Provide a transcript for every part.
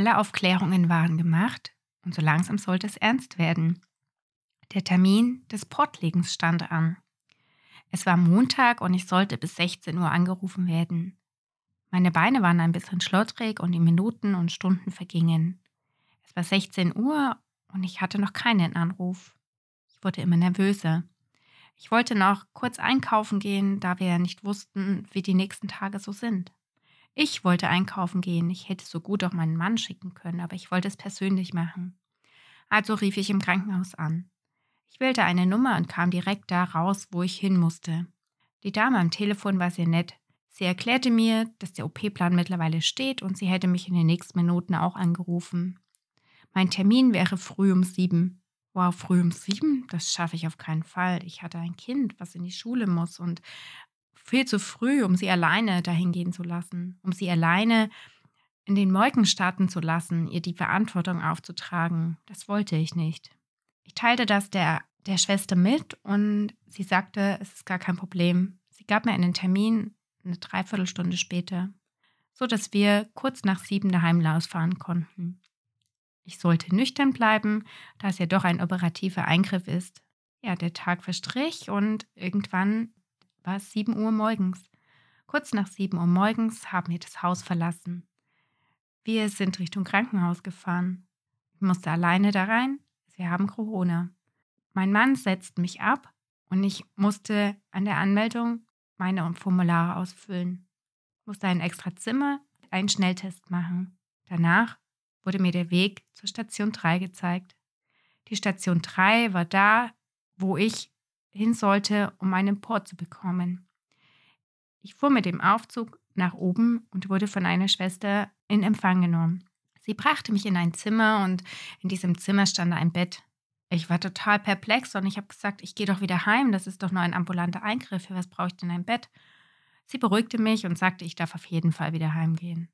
Alle Aufklärungen waren gemacht und so langsam sollte es ernst werden. Der Termin des Portlegens stand an. Es war Montag und ich sollte bis 16 Uhr angerufen werden. Meine Beine waren ein bisschen schlottrig und die Minuten und Stunden vergingen. Es war 16 Uhr und ich hatte noch keinen Anruf. Ich wurde immer nervöser. Ich wollte noch kurz einkaufen gehen, da wir ja nicht wussten, wie die nächsten Tage so sind. Ich wollte einkaufen gehen. Ich hätte so gut auch meinen Mann schicken können, aber ich wollte es persönlich machen. Also rief ich im Krankenhaus an. Ich wählte eine Nummer und kam direkt da raus, wo ich hin musste. Die Dame am Telefon war sehr nett. Sie erklärte mir, dass der OP-Plan mittlerweile steht und sie hätte mich in den nächsten Minuten auch angerufen. Mein Termin wäre früh um sieben. Wow, früh um sieben? Das schaffe ich auf keinen Fall. Ich hatte ein Kind, was in die Schule muss und viel zu früh, um sie alleine dahin gehen zu lassen, um sie alleine in den Molken starten zu lassen, ihr die Verantwortung aufzutragen. Das wollte ich nicht. Ich teilte das der, der Schwester mit und sie sagte, es ist gar kein Problem. Sie gab mir einen Termin eine Dreiviertelstunde später, so dass wir kurz nach sieben daheim losfahren konnten. Ich sollte nüchtern bleiben, da es ja doch ein operativer Eingriff ist. Ja, der Tag verstrich und irgendwann war es sieben Uhr morgens. Kurz nach sieben Uhr morgens haben wir das Haus verlassen. Wir sind Richtung Krankenhaus gefahren. Ich musste alleine da rein. Wir haben Corona. Mein Mann setzt mich ab und ich musste an der Anmeldung meine Formulare ausfüllen. Ich musste ein extra Zimmer, einen Schnelltest machen. Danach wurde mir der Weg zur Station 3 gezeigt. Die Station 3 war da, wo ich hin sollte, um meinen Port zu bekommen. Ich fuhr mit dem Aufzug nach oben und wurde von einer Schwester in Empfang genommen. Sie brachte mich in ein Zimmer und in diesem Zimmer stand ein Bett. Ich war total perplex und ich habe gesagt, ich gehe doch wieder heim, das ist doch nur ein ambulanter Eingriff, für was brauche ich denn ein Bett? Sie beruhigte mich und sagte, ich darf auf jeden Fall wieder heimgehen.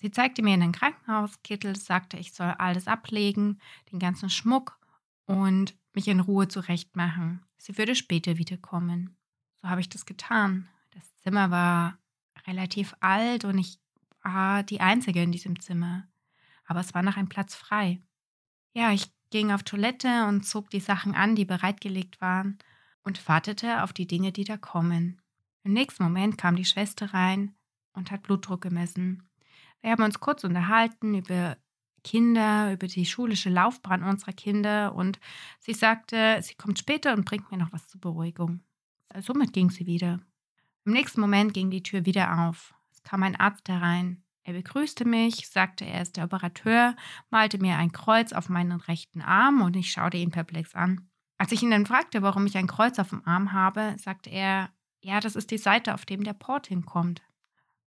Sie zeigte mir in den Krankenhauskittel, sagte, ich soll alles ablegen, den ganzen Schmuck und mich in Ruhe zurechtmachen. Sie würde später wiederkommen. So habe ich das getan. Das Zimmer war relativ alt und ich war die Einzige in diesem Zimmer. Aber es war noch ein Platz frei. Ja, ich ging auf Toilette und zog die Sachen an, die bereitgelegt waren, und wartete auf die Dinge, die da kommen. Im nächsten Moment kam die Schwester rein und hat Blutdruck gemessen. Wir haben uns kurz unterhalten über Kinder, über die schulische Laufbahn unserer Kinder und sie sagte, sie kommt später und bringt mir noch was zur Beruhigung. Somit ging sie wieder. Im nächsten Moment ging die Tür wieder auf. Es kam ein Arzt herein. Er begrüßte mich, sagte, er ist der Operateur, malte mir ein Kreuz auf meinen rechten Arm und ich schaute ihn perplex an. Als ich ihn dann fragte, warum ich ein Kreuz auf dem Arm habe, sagte er, ja, das ist die Seite, auf dem der Port hinkommt.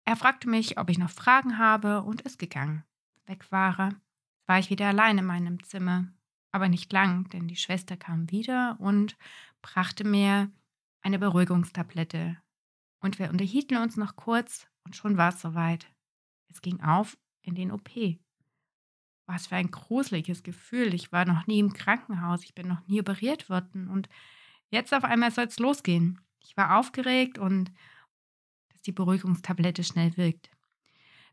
Er fragte mich, ob ich noch Fragen habe und ist gegangen. Weg war. War ich wieder allein in meinem Zimmer. Aber nicht lang, denn die Schwester kam wieder und brachte mir eine Beruhigungstablette. Und wir unterhielten uns noch kurz und schon war es soweit. Es ging auf in den OP. Was für ein gruseliges Gefühl. Ich war noch nie im Krankenhaus, ich bin noch nie operiert worden und jetzt auf einmal soll es losgehen. Ich war aufgeregt und dass die Beruhigungstablette schnell wirkt.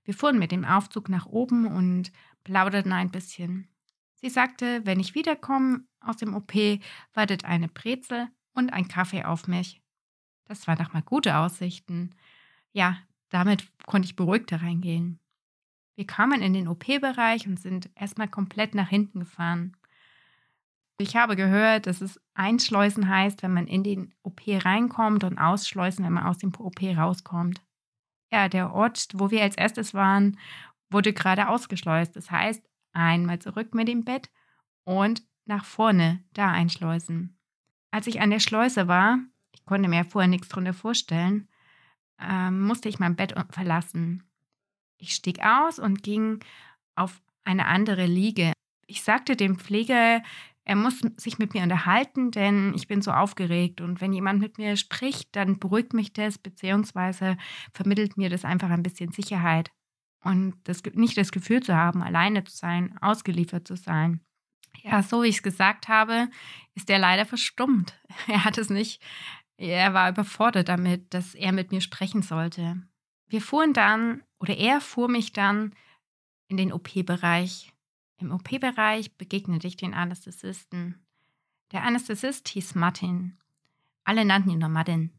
Wir fuhren mit dem Aufzug nach oben und plauderten ein bisschen. Sie sagte, wenn ich wiederkomme aus dem OP, wartet eine Brezel und ein Kaffee auf mich. Das waren doch mal gute Aussichten. Ja, damit konnte ich beruhigter reingehen. Wir kamen in den OP-Bereich und sind erstmal komplett nach hinten gefahren. Ich habe gehört, dass es einschleusen heißt, wenn man in den OP reinkommt und ausschleusen, wenn man aus dem OP rauskommt. Ja, der Ort, wo wir als erstes waren, wurde gerade ausgeschleust. Das heißt, einmal zurück mit dem Bett und nach vorne da einschleusen. Als ich an der Schleuse war, ich konnte mir vorher nichts drunter vorstellen, ähm, musste ich mein Bett verlassen. Ich stieg aus und ging auf eine andere Liege. Ich sagte dem Pfleger, er muss sich mit mir unterhalten, denn ich bin so aufgeregt. Und wenn jemand mit mir spricht, dann beruhigt mich das, beziehungsweise vermittelt mir das einfach ein bisschen Sicherheit. Und das, nicht das Gefühl zu haben, alleine zu sein, ausgeliefert zu sein. Ja, so wie ich es gesagt habe, ist er leider verstummt. Er hat es nicht er war überfordert damit, dass er mit mir sprechen sollte. Wir fuhren dann, oder er fuhr mich dann in den OP-Bereich. Im OP-Bereich begegnete ich den Anästhesisten. Der Anästhesist hieß Martin. Alle nannten ihn nur Martin.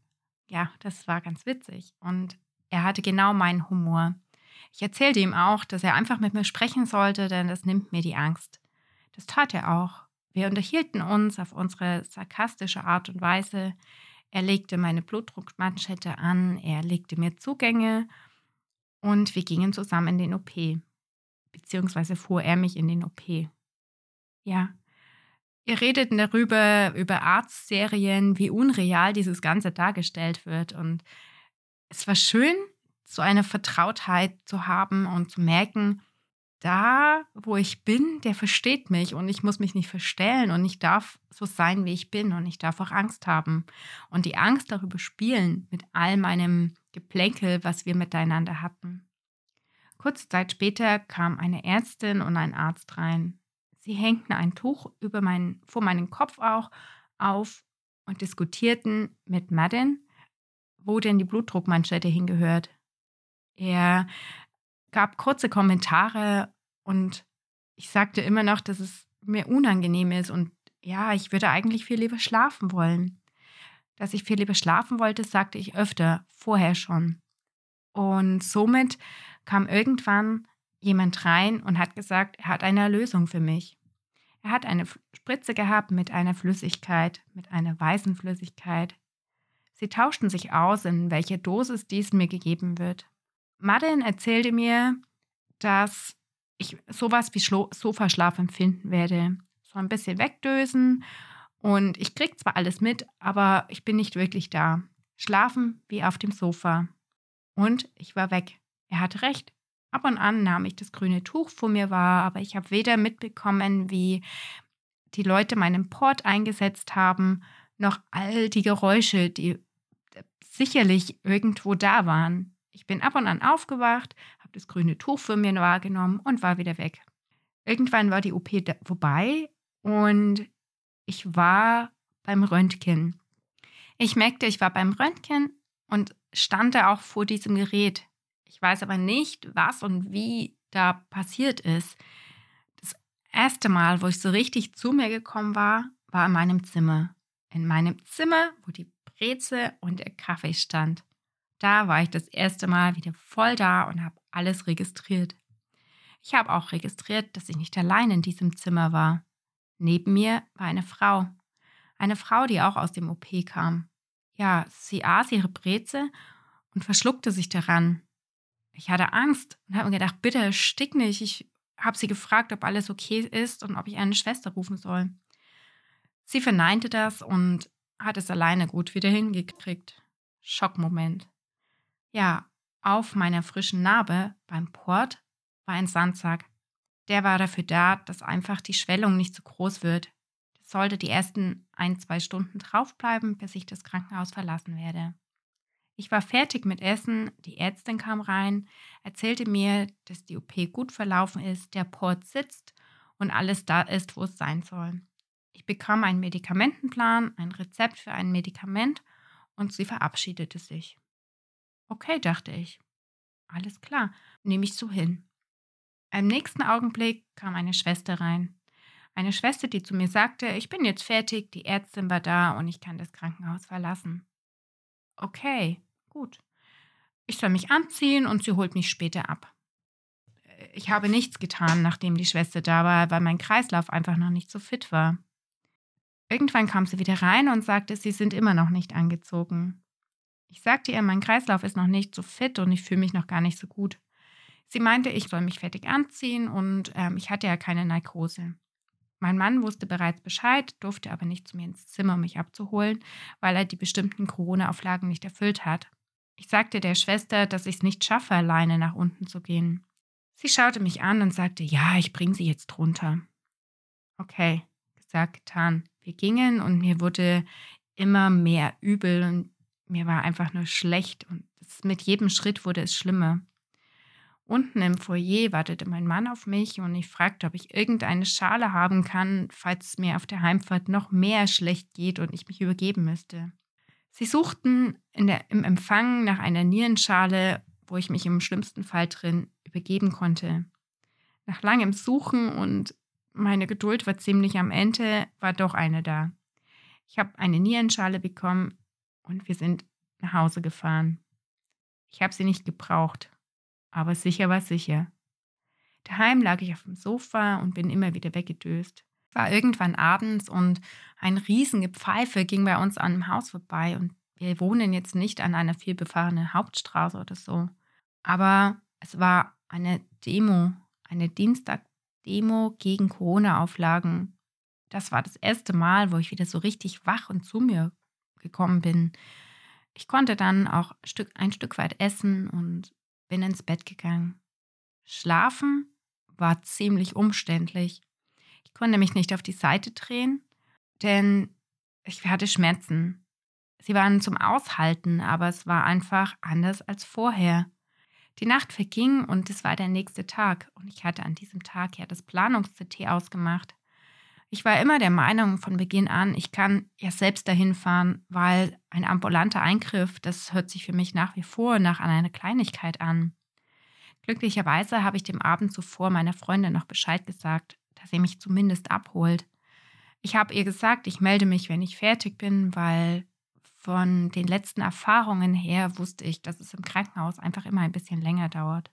Ja, das war ganz witzig. Und er hatte genau meinen Humor. Ich erzählte ihm auch, dass er einfach mit mir sprechen sollte, denn das nimmt mir die Angst. Das tat er auch. Wir unterhielten uns auf unsere sarkastische Art und Weise. Er legte meine Blutdruckmanschette an, er legte mir Zugänge und wir gingen zusammen in den OP. Beziehungsweise fuhr er mich in den OP. Ja. Wir redeten darüber, über Arztserien, wie unreal dieses Ganze dargestellt wird. Und es war schön, so eine Vertrautheit zu haben und zu merken, da, wo ich bin, der versteht mich und ich muss mich nicht verstellen und ich darf so sein, wie ich bin und ich darf auch Angst haben und die Angst darüber spielen mit all meinem Geplänkel, was wir miteinander hatten. Kurze Zeit später kam eine Ärztin und ein Arzt rein. Sie hängten ein Tuch über mein, vor meinen Kopf auch auf und diskutierten mit Madden, wo denn die Blutdruckmanschette hingehört. Er gab kurze Kommentare und ich sagte immer noch, dass es mir unangenehm ist und ja, ich würde eigentlich viel lieber schlafen wollen. Dass ich viel lieber schlafen wollte, sagte ich öfter, vorher schon. Und somit kam irgendwann jemand rein und hat gesagt, er hat eine Lösung für mich. Er hat eine Spritze gehabt mit einer Flüssigkeit, mit einer weißen Flüssigkeit. Sie tauschten sich aus, in welcher Dosis dies mir gegeben wird. Madeleine erzählte mir, dass ich sowas wie Sofaschlaf empfinden werde. So ein bisschen wegdösen und ich krieg zwar alles mit, aber ich bin nicht wirklich da. Schlafen wie auf dem Sofa. Und ich war weg. Er hatte recht. Ab und an nahm ich das grüne Tuch vor mir wahr, aber ich habe weder mitbekommen, wie die Leute meinen Port eingesetzt haben, noch all die Geräusche, die sicherlich irgendwo da waren. Ich bin ab und an aufgewacht, das grüne Tuch für mir wahrgenommen und war wieder weg. Irgendwann war die OP vorbei und ich war beim Röntgen. Ich merkte, ich war beim Röntgen und stand da auch vor diesem Gerät. Ich weiß aber nicht, was und wie da passiert ist. Das erste Mal, wo ich so richtig zu mir gekommen war, war in meinem Zimmer. In meinem Zimmer, wo die Breze und der Kaffee stand. Da war ich das erste Mal wieder voll da und habe alles registriert. Ich habe auch registriert, dass ich nicht allein in diesem Zimmer war. Neben mir war eine Frau. Eine Frau, die auch aus dem OP kam. Ja, sie aß ihre Breze und verschluckte sich daran. Ich hatte Angst und habe mir gedacht, bitte stick nicht. Ich habe sie gefragt, ob alles okay ist und ob ich eine Schwester rufen soll. Sie verneinte das und hat es alleine gut wieder hingekriegt. Schockmoment. Ja, auf meiner frischen Narbe beim Port war ein Sandsack. Der war dafür da, dass einfach die Schwellung nicht zu groß wird. Das sollte die ersten ein, zwei Stunden draufbleiben, bis ich das Krankenhaus verlassen werde. Ich war fertig mit Essen, die Ärztin kam rein, erzählte mir, dass die OP gut verlaufen ist, der Port sitzt und alles da ist, wo es sein soll. Ich bekam einen Medikamentenplan, ein Rezept für ein Medikament und sie verabschiedete sich. Okay, dachte ich. Alles klar, nehme ich so hin. Im nächsten Augenblick kam eine Schwester rein. Eine Schwester, die zu mir sagte, ich bin jetzt fertig, die Ärztin war da und ich kann das Krankenhaus verlassen. Okay, gut. Ich soll mich anziehen und sie holt mich später ab. Ich habe nichts getan, nachdem die Schwester da war, weil mein Kreislauf einfach noch nicht so fit war. Irgendwann kam sie wieder rein und sagte, sie sind immer noch nicht angezogen. Ich sagte ihr, mein Kreislauf ist noch nicht so fit und ich fühle mich noch gar nicht so gut. Sie meinte, ich soll mich fertig anziehen und ähm, ich hatte ja keine Narkose. Mein Mann wusste bereits Bescheid, durfte aber nicht zu mir ins Zimmer, um mich abzuholen, weil er die bestimmten Corona-Auflagen nicht erfüllt hat. Ich sagte der Schwester, dass ich es nicht schaffe, alleine nach unten zu gehen. Sie schaute mich an und sagte, ja, ich bringe sie jetzt runter. Okay, gesagt, getan. Wir gingen und mir wurde immer mehr übel und mir war einfach nur schlecht und mit jedem Schritt wurde es schlimmer. Unten im Foyer wartete mein Mann auf mich und ich fragte, ob ich irgendeine Schale haben kann, falls es mir auf der Heimfahrt noch mehr schlecht geht und ich mich übergeben müsste. Sie suchten der, im Empfang nach einer Nierenschale, wo ich mich im schlimmsten Fall drin übergeben konnte. Nach langem Suchen und meine Geduld war ziemlich am Ende, war doch eine da. Ich habe eine Nierenschale bekommen und wir sind nach Hause gefahren. Ich habe sie nicht gebraucht, aber sicher war sicher. Daheim lag ich auf dem Sofa und bin immer wieder weggedöst. War irgendwann abends und ein Riesengepfeife ging bei uns an dem Haus vorbei und wir wohnen jetzt nicht an einer vielbefahrenen Hauptstraße oder so. Aber es war eine Demo, eine Dienstag-Demo gegen Corona-Auflagen. Das war das erste Mal, wo ich wieder so richtig wach und zu mir gekommen bin. Ich konnte dann auch ein Stück weit essen und bin ins Bett gegangen. Schlafen war ziemlich umständlich. Ich konnte mich nicht auf die Seite drehen, denn ich hatte Schmerzen. Sie waren zum Aushalten, aber es war einfach anders als vorher. Die Nacht verging und es war der nächste Tag und ich hatte an diesem Tag ja das Planungs-CT ausgemacht. Ich war immer der Meinung von Beginn an, ich kann ja selbst dahin fahren, weil ein ambulanter Eingriff, das hört sich für mich nach wie vor nach einer Kleinigkeit an. Glücklicherweise habe ich dem Abend zuvor meiner Freundin noch Bescheid gesagt, dass sie mich zumindest abholt. Ich habe ihr gesagt, ich melde mich, wenn ich fertig bin, weil von den letzten Erfahrungen her wusste ich, dass es im Krankenhaus einfach immer ein bisschen länger dauert.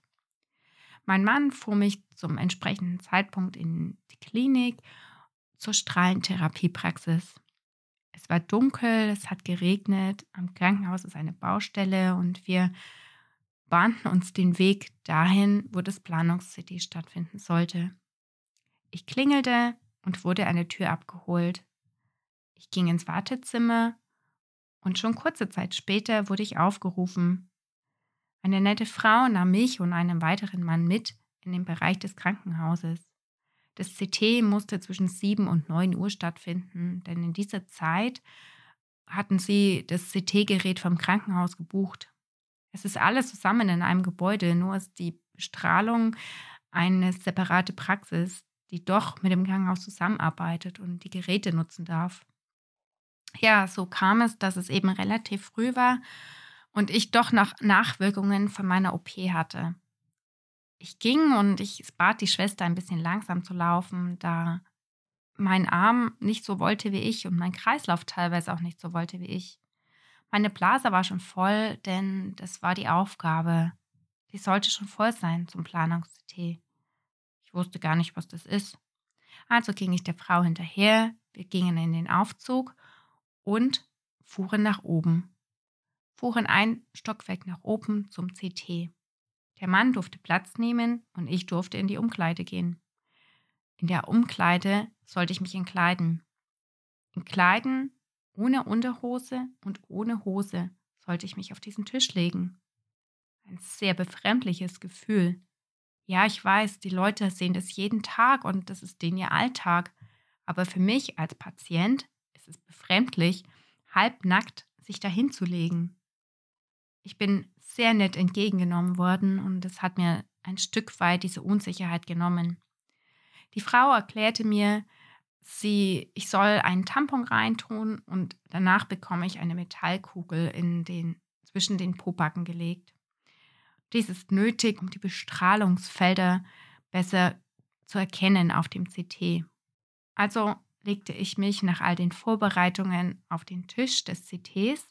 Mein Mann fuhr mich zum entsprechenden Zeitpunkt in die Klinik zur Strahlentherapiepraxis. Es war dunkel, es hat geregnet, am Krankenhaus ist eine Baustelle und wir bahnten uns den Weg dahin, wo das Planungs-City stattfinden sollte. Ich klingelte und wurde an der Tür abgeholt. Ich ging ins Wartezimmer und schon kurze Zeit später wurde ich aufgerufen. Eine nette Frau nahm mich und einen weiteren Mann mit in den Bereich des Krankenhauses. Das CT musste zwischen 7 und 9 Uhr stattfinden, denn in dieser Zeit hatten sie das CT-Gerät vom Krankenhaus gebucht. Es ist alles zusammen in einem Gebäude, nur ist die Bestrahlung eine separate Praxis, die doch mit dem Krankenhaus zusammenarbeitet und die Geräte nutzen darf. Ja, so kam es, dass es eben relativ früh war und ich doch noch Nachwirkungen von meiner OP hatte ich ging und ich bat die Schwester ein bisschen langsam zu laufen, da mein Arm nicht so wollte wie ich und mein Kreislauf teilweise auch nicht so wollte wie ich. Meine Blase war schon voll, denn das war die Aufgabe. Die sollte schon voll sein zum Planungs-CT. Ich wusste gar nicht, was das ist. Also ging ich der Frau hinterher, wir gingen in den Aufzug und fuhren nach oben. Fuhren ein Stockwerk nach oben zum CT. Der Mann durfte Platz nehmen und ich durfte in die Umkleide gehen. In der Umkleide sollte ich mich entkleiden. Entkleiden ohne Unterhose und ohne Hose sollte ich mich auf diesen Tisch legen. Ein sehr befremdliches Gefühl. Ja, ich weiß, die Leute sehen das jeden Tag und das ist denen ihr Alltag. Aber für mich als Patient ist es befremdlich, halbnackt sich dahin zu legen. Ich bin sehr nett entgegengenommen worden und es hat mir ein Stück weit diese Unsicherheit genommen. Die Frau erklärte mir, sie, ich soll einen Tampon reintun und danach bekomme ich eine Metallkugel in den, zwischen den Pobacken gelegt. Dies ist nötig, um die Bestrahlungsfelder besser zu erkennen auf dem CT. Also legte ich mich nach all den Vorbereitungen auf den Tisch des CTs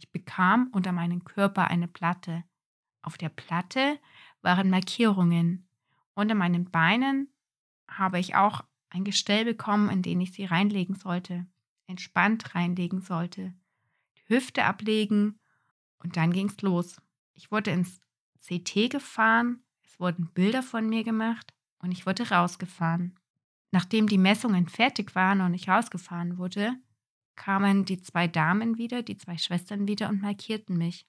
ich bekam unter meinem Körper eine Platte. Auf der Platte waren Markierungen. Unter meinen Beinen habe ich auch ein Gestell bekommen, in den ich sie reinlegen sollte, entspannt reinlegen sollte, die Hüfte ablegen und dann ging es los. Ich wurde ins CT gefahren, es wurden Bilder von mir gemacht und ich wurde rausgefahren. Nachdem die Messungen fertig waren und ich rausgefahren wurde, kamen die zwei Damen wieder, die zwei Schwestern wieder und markierten mich.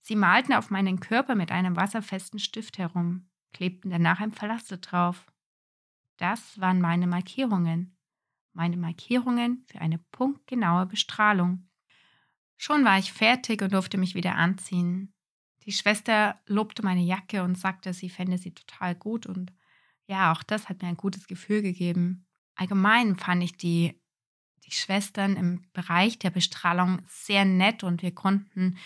Sie malten auf meinen Körper mit einem wasserfesten Stift herum, klebten danach ein Pflaster drauf. Das waren meine Markierungen, meine Markierungen für eine punktgenaue Bestrahlung. Schon war ich fertig und durfte mich wieder anziehen. Die Schwester lobte meine Jacke und sagte, sie fände sie total gut und ja, auch das hat mir ein gutes Gefühl gegeben. Allgemein fand ich die die Schwestern im Bereich der Bestrahlung sehr nett und wir konnten,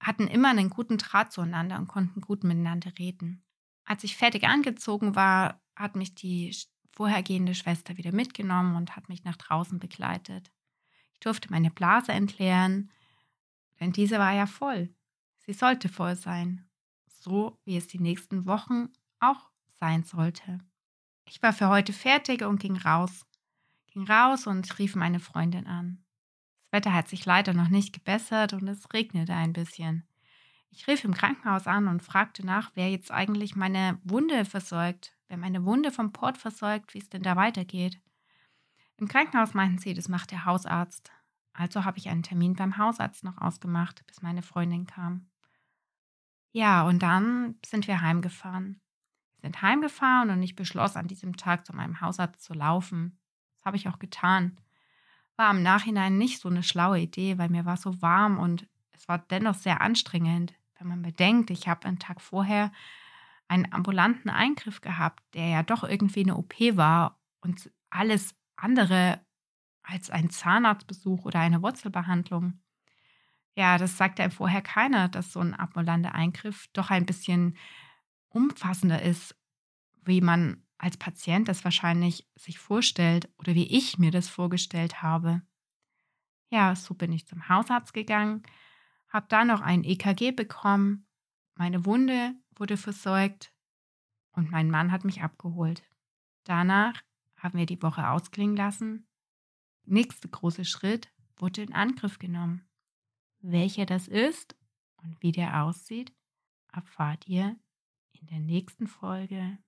hatten immer einen guten Draht zueinander und konnten gut miteinander reden. Als ich fertig angezogen war, hat mich die vorhergehende Schwester wieder mitgenommen und hat mich nach draußen begleitet. Ich durfte meine Blase entleeren, denn diese war ja voll. Sie sollte voll sein, so wie es die nächsten Wochen auch sein sollte. Ich war für heute fertig und ging raus. Ging raus und rief meine Freundin an. Das Wetter hat sich leider noch nicht gebessert und es regnete ein bisschen. Ich rief im Krankenhaus an und fragte nach, wer jetzt eigentlich meine Wunde versorgt, wer meine Wunde vom Port versorgt, wie es denn da weitergeht. Im Krankenhaus meinten sie, das macht der Hausarzt. Also habe ich einen Termin beim Hausarzt noch ausgemacht, bis meine Freundin kam. Ja, und dann sind wir heimgefahren. Wir sind heimgefahren und ich beschloss, an diesem Tag zu meinem Hausarzt zu laufen. Habe ich auch getan. War im Nachhinein nicht so eine schlaue Idee, weil mir war so warm und es war dennoch sehr anstrengend, wenn man bedenkt, ich habe einen Tag vorher einen ambulanten Eingriff gehabt, der ja doch irgendwie eine OP war und alles andere als ein Zahnarztbesuch oder eine Wurzelbehandlung. Ja, das sagt einem vorher keiner, dass so ein ambulanter Eingriff doch ein bisschen umfassender ist, wie man als Patient das wahrscheinlich sich vorstellt oder wie ich mir das vorgestellt habe. Ja, so bin ich zum Hausarzt gegangen, habe da noch ein EKG bekommen, meine Wunde wurde versorgt und mein Mann hat mich abgeholt. Danach haben wir die Woche ausklingen lassen. Nächster große Schritt wurde in Angriff genommen. Welcher das ist und wie der aussieht, erfahrt ihr in der nächsten Folge